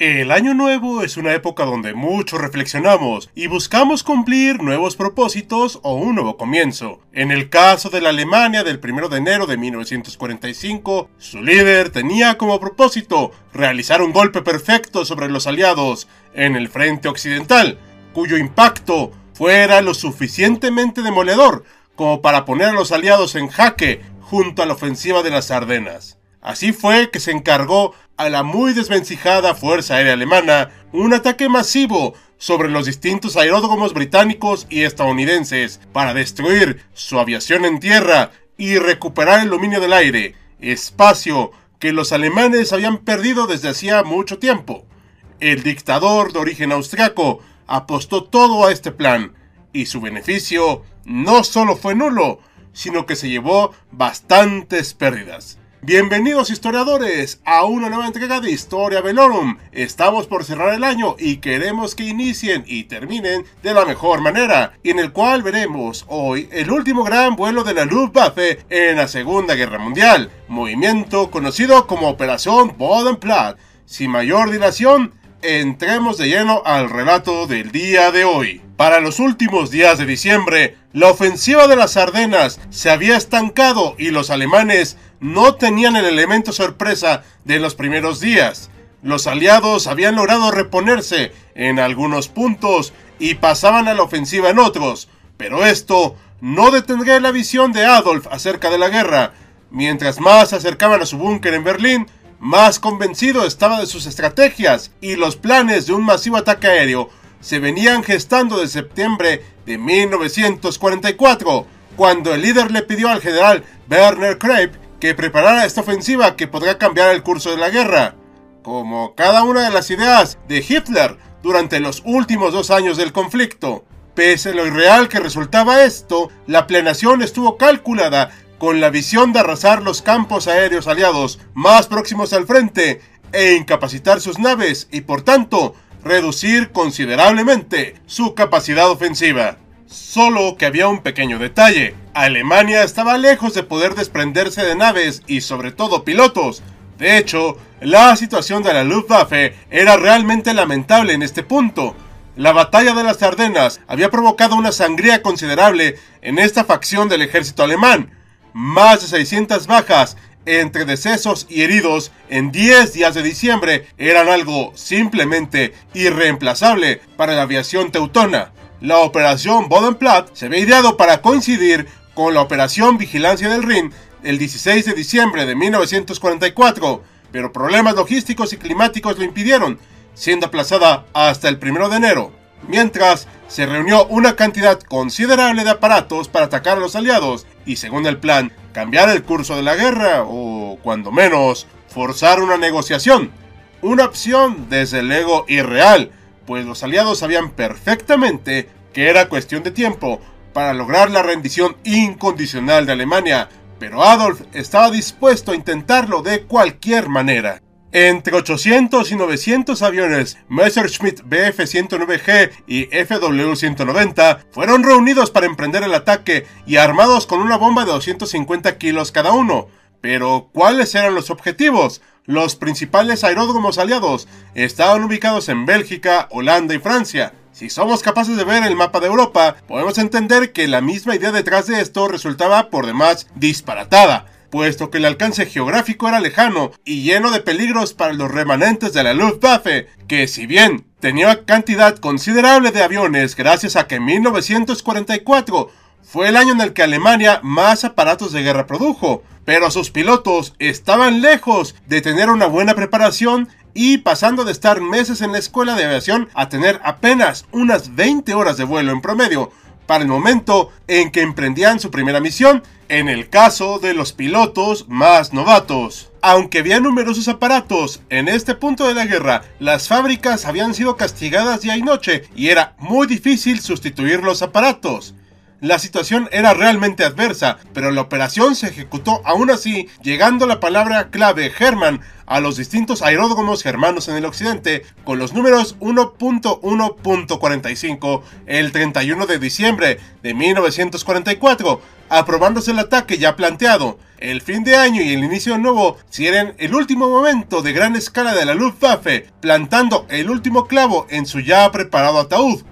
El año nuevo es una época donde mucho reflexionamos y buscamos cumplir nuevos propósitos o un nuevo comienzo. En el caso de la Alemania del 1 de enero de 1945, su líder tenía como propósito realizar un golpe perfecto sobre los aliados en el frente occidental, cuyo impacto fuera lo suficientemente demoledor como para poner a los aliados en jaque junto a la ofensiva de las Ardenas. Así fue que se encargó a la muy desvencijada Fuerza Aérea Alemana un ataque masivo sobre los distintos aeródromos británicos y estadounidenses para destruir su aviación en tierra y recuperar el dominio del aire, espacio que los alemanes habían perdido desde hacía mucho tiempo. El dictador de origen austriaco apostó todo a este plan, y su beneficio no solo fue nulo, sino que se llevó bastantes pérdidas. Bienvenidos historiadores a una nueva entrega de Historia Velorum. Estamos por cerrar el año y queremos que inicien y terminen de la mejor manera, en el cual veremos hoy el último gran vuelo de la Luftwaffe en la Segunda Guerra Mundial, movimiento conocido como Operación Bodenplatte. Sin mayor dilación, entremos de lleno al relato del día de hoy. Para los últimos días de diciembre, la ofensiva de las Ardenas se había estancado y los alemanes no tenían el elemento sorpresa de los primeros días. Los aliados habían logrado reponerse en algunos puntos y pasaban a la ofensiva en otros, pero esto no detendría la visión de Adolf acerca de la guerra. Mientras más se acercaban a su búnker en Berlín, más convencido estaba de sus estrategias y los planes de un masivo ataque aéreo se venían gestando de septiembre de 1944, cuando el líder le pidió al general Werner Krepp que preparara esta ofensiva que podría cambiar el curso de la guerra, como cada una de las ideas de Hitler durante los últimos dos años del conflicto. Pese a lo irreal que resultaba esto, la planeación estuvo calculada con la visión de arrasar los campos aéreos aliados más próximos al frente e incapacitar sus naves y por tanto reducir considerablemente su capacidad ofensiva. Solo que había un pequeño detalle. Alemania estaba lejos de poder desprenderse de naves y sobre todo pilotos. De hecho, la situación de la Luftwaffe era realmente lamentable en este punto. La batalla de las Ardenas había provocado una sangría considerable en esta facción del ejército alemán. Más de 600 bajas entre decesos y heridos en 10 días de diciembre eran algo simplemente irreemplazable para la aviación teutona. La operación Bodenplatt se había ideado para coincidir con la operación Vigilancia del Rin el 16 de diciembre de 1944, pero problemas logísticos y climáticos lo impidieron, siendo aplazada hasta el 1 de enero, mientras se reunió una cantidad considerable de aparatos para atacar a los aliados y, según el plan, cambiar el curso de la guerra o, cuando menos, forzar una negociación. Una opción desde luego irreal, pues los aliados sabían perfectamente que era cuestión de tiempo para lograr la rendición incondicional de Alemania, pero Adolf estaba dispuesto a intentarlo de cualquier manera. Entre 800 y 900 aviones Messerschmitt Bf-109G y FW-190 fueron reunidos para emprender el ataque y armados con una bomba de 250 kilos cada uno. Pero, ¿cuáles eran los objetivos? Los principales aeródromos aliados estaban ubicados en Bélgica, Holanda y Francia. Si somos capaces de ver el mapa de Europa, podemos entender que la misma idea detrás de esto resultaba por demás disparatada, puesto que el alcance geográfico era lejano y lleno de peligros para los remanentes de la Luftwaffe, que si bien tenía cantidad considerable de aviones gracias a que 1944 fue el año en el que Alemania más aparatos de guerra produjo, pero sus pilotos estaban lejos de tener una buena preparación y pasando de estar meses en la escuela de aviación a tener apenas unas 20 horas de vuelo en promedio para el momento en que emprendían su primera misión, en el caso de los pilotos más novatos. Aunque había numerosos aparatos en este punto de la guerra, las fábricas habían sido castigadas día y noche y era muy difícil sustituir los aparatos. La situación era realmente adversa, pero la operación se ejecutó aún así, llegando la palabra clave Herman a los distintos aeródromos germanos en el occidente, con los números 1.1.45 el 31 de diciembre de 1944, aprobándose el ataque ya planteado. El fin de año y el inicio nuevo eran el último momento de gran escala de la Luftwaffe, plantando el último clavo en su ya preparado ataúd.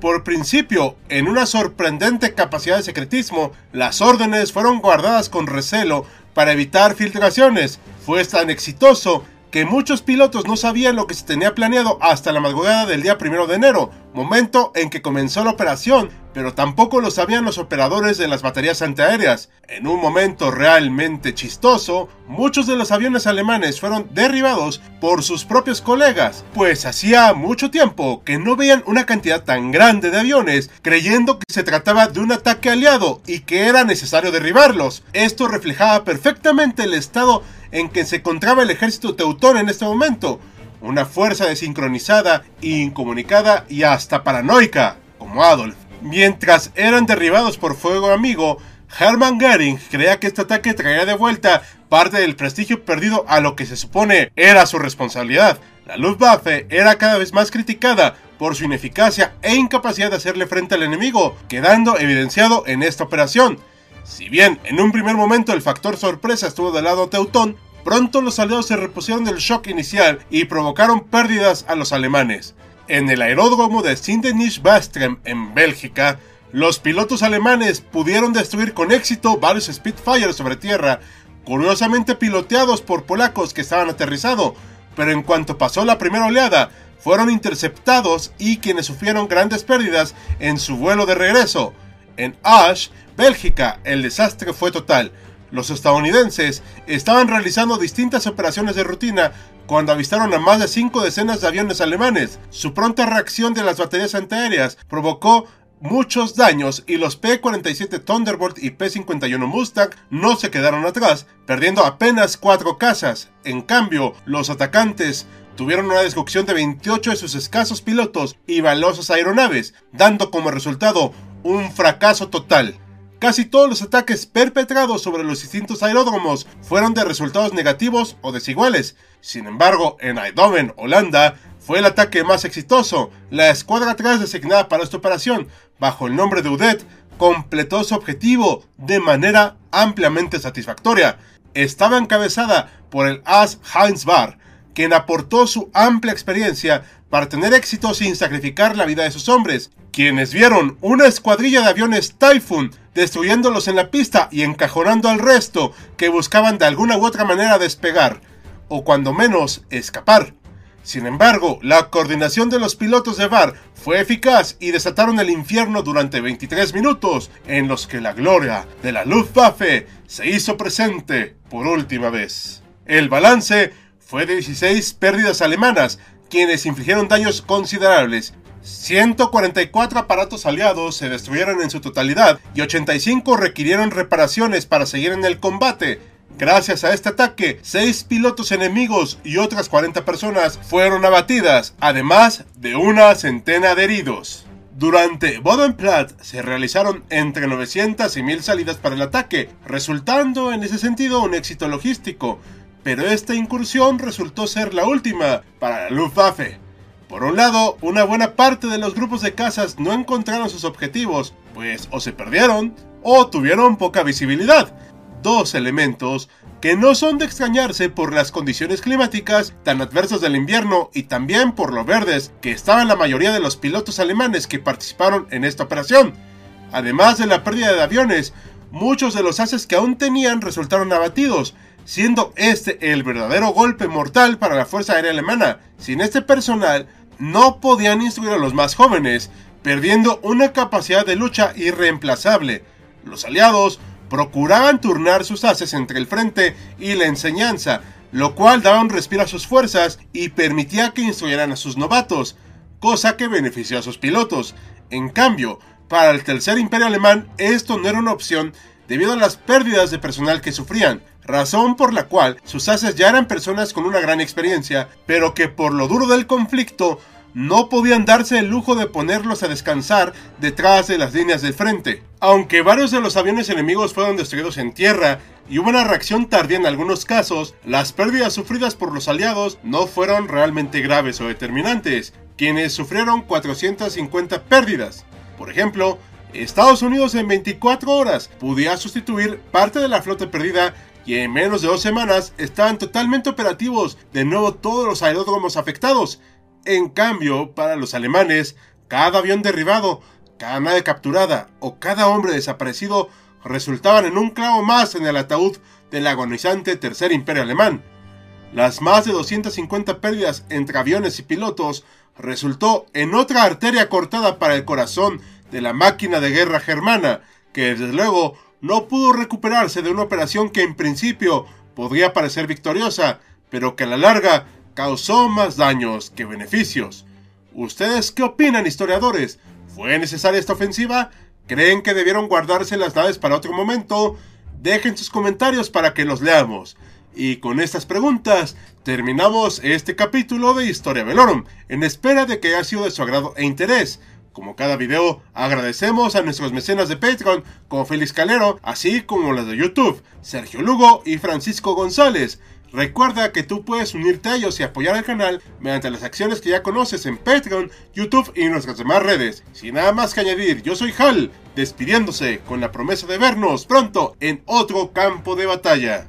Por principio, en una sorprendente capacidad de secretismo, las órdenes fueron guardadas con recelo para evitar filtraciones. Fue tan exitoso que muchos pilotos no sabían lo que se tenía planeado hasta la madrugada del día primero de enero, momento en que comenzó la operación, pero tampoco lo sabían los operadores de las baterías antiaéreas. En un momento realmente chistoso, muchos de los aviones alemanes fueron derribados por sus propios colegas, pues hacía mucho tiempo que no veían una cantidad tan grande de aviones, creyendo que se trataba de un ataque aliado y que era necesario derribarlos. Esto reflejaba perfectamente el estado en que se encontraba el ejército teutón en este momento, una fuerza desincronizada, incomunicada y hasta paranoica, como Adolf. Mientras eran derribados por fuego amigo, Hermann Göring creía que este ataque traería de vuelta parte del prestigio perdido a lo que se supone era su responsabilidad. La Luftwaffe era cada vez más criticada por su ineficacia e incapacidad de hacerle frente al enemigo, quedando evidenciado en esta operación. Si bien en un primer momento el factor sorpresa estuvo del lado teutón, pronto los aliados se repusieron del shock inicial y provocaron pérdidas a los alemanes. En el aeródromo de Sindenisch-Bastrem en Bélgica, los pilotos alemanes pudieron destruir con éxito varios Spitfires sobre tierra, curiosamente piloteados por polacos que estaban aterrizando, pero en cuanto pasó la primera oleada, fueron interceptados y quienes sufrieron grandes pérdidas en su vuelo de regreso. En Asch, Bélgica, el desastre fue total. Los estadounidenses estaban realizando distintas operaciones de rutina cuando avistaron a más de cinco decenas de aviones alemanes. Su pronta reacción de las baterías antiaéreas provocó muchos daños y los P-47 Thunderbolt y P-51 Mustang no se quedaron atrás, perdiendo apenas cuatro casas. En cambio, los atacantes tuvieron una destrucción de 28 de sus escasos pilotos y valosas aeronaves, dando como resultado un fracaso total. Casi todos los ataques perpetrados sobre los distintos aeródromos fueron de resultados negativos o desiguales. Sin embargo, en Eindhoven, Holanda, fue el ataque más exitoso. La escuadra 3 designada para esta operación, bajo el nombre de UDET, completó su objetivo de manera ampliamente satisfactoria. Estaba encabezada por el As Heinz Barr, quien aportó su amplia experiencia para tener éxito sin sacrificar la vida de sus hombres, quienes vieron una escuadrilla de aviones Typhoon destruyéndolos en la pista y encajonando al resto que buscaban de alguna u otra manera despegar, o cuando menos escapar. Sin embargo, la coordinación de los pilotos de VAR fue eficaz y desataron el infierno durante 23 minutos, en los que la gloria de la Luftwaffe se hizo presente por última vez. El balance fue de 16 pérdidas alemanas, quienes infligieron daños considerables. 144 aparatos aliados se destruyeron en su totalidad y 85 requirieron reparaciones para seguir en el combate. Gracias a este ataque, 6 pilotos enemigos y otras 40 personas fueron abatidas, además de una centena de heridos. Durante Bodenplatt se realizaron entre 900 y 1000 salidas para el ataque, resultando en ese sentido un éxito logístico, pero esta incursión resultó ser la última para la Luftwaffe. Por un lado, una buena parte de los grupos de cazas no encontraron sus objetivos, pues o se perdieron o tuvieron poca visibilidad. dos elementos que no son de extrañarse por las condiciones climáticas tan adversas del invierno y también por lo verdes que estaban la mayoría de los pilotos alemanes que participaron en esta operación. Además de la pérdida de aviones, muchos de los haces que aún tenían resultaron abatidos, siendo este el verdadero golpe mortal para la Fuerza Aérea Alemana. Sin este personal, no podían instruir a los más jóvenes, perdiendo una capacidad de lucha irreemplazable. Los aliados procuraban turnar sus haces entre el frente y la enseñanza, lo cual daba un respiro a sus fuerzas y permitía que instruyeran a sus novatos, cosa que benefició a sus pilotos. En cambio, para el Tercer Imperio Alemán esto no era una opción debido a las pérdidas de personal que sufrían, razón por la cual sus haces ya eran personas con una gran experiencia, pero que por lo duro del conflicto no podían darse el lujo de ponerlos a descansar detrás de las líneas del frente. Aunque varios de los aviones enemigos fueron destruidos en tierra y hubo una reacción tardía en algunos casos, las pérdidas sufridas por los aliados no fueron realmente graves o determinantes, quienes sufrieron 450 pérdidas. Por ejemplo, Estados Unidos en 24 horas podía sustituir parte de la flota perdida y en menos de dos semanas estaban totalmente operativos de nuevo todos los aeródromos afectados, en cambio, para los alemanes, cada avión derribado, cada nave capturada o cada hombre desaparecido resultaban en un clavo más en el ataúd del agonizante Tercer Imperio Alemán. Las más de 250 pérdidas entre aviones y pilotos resultó en otra arteria cortada para el corazón de la máquina de guerra germana, que desde luego no pudo recuperarse de una operación que en principio podría parecer victoriosa, pero que a la larga causó más daños que beneficios. ¿Ustedes qué opinan, historiadores? ¿Fue necesaria esta ofensiva? ¿Creen que debieron guardarse las naves para otro momento? Dejen sus comentarios para que los leamos. Y con estas preguntas terminamos este capítulo de Historia Velorum, en espera de que haya sido de su agrado e interés. Como cada video, agradecemos a nuestros mecenas de Patreon, como Félix Calero, así como los de YouTube, Sergio Lugo y Francisco González. Recuerda que tú puedes unirte a ellos y apoyar al canal mediante las acciones que ya conoces en Patreon, YouTube y nuestras demás redes. Sin nada más que añadir, yo soy Hal, despidiéndose con la promesa de vernos pronto en otro campo de batalla.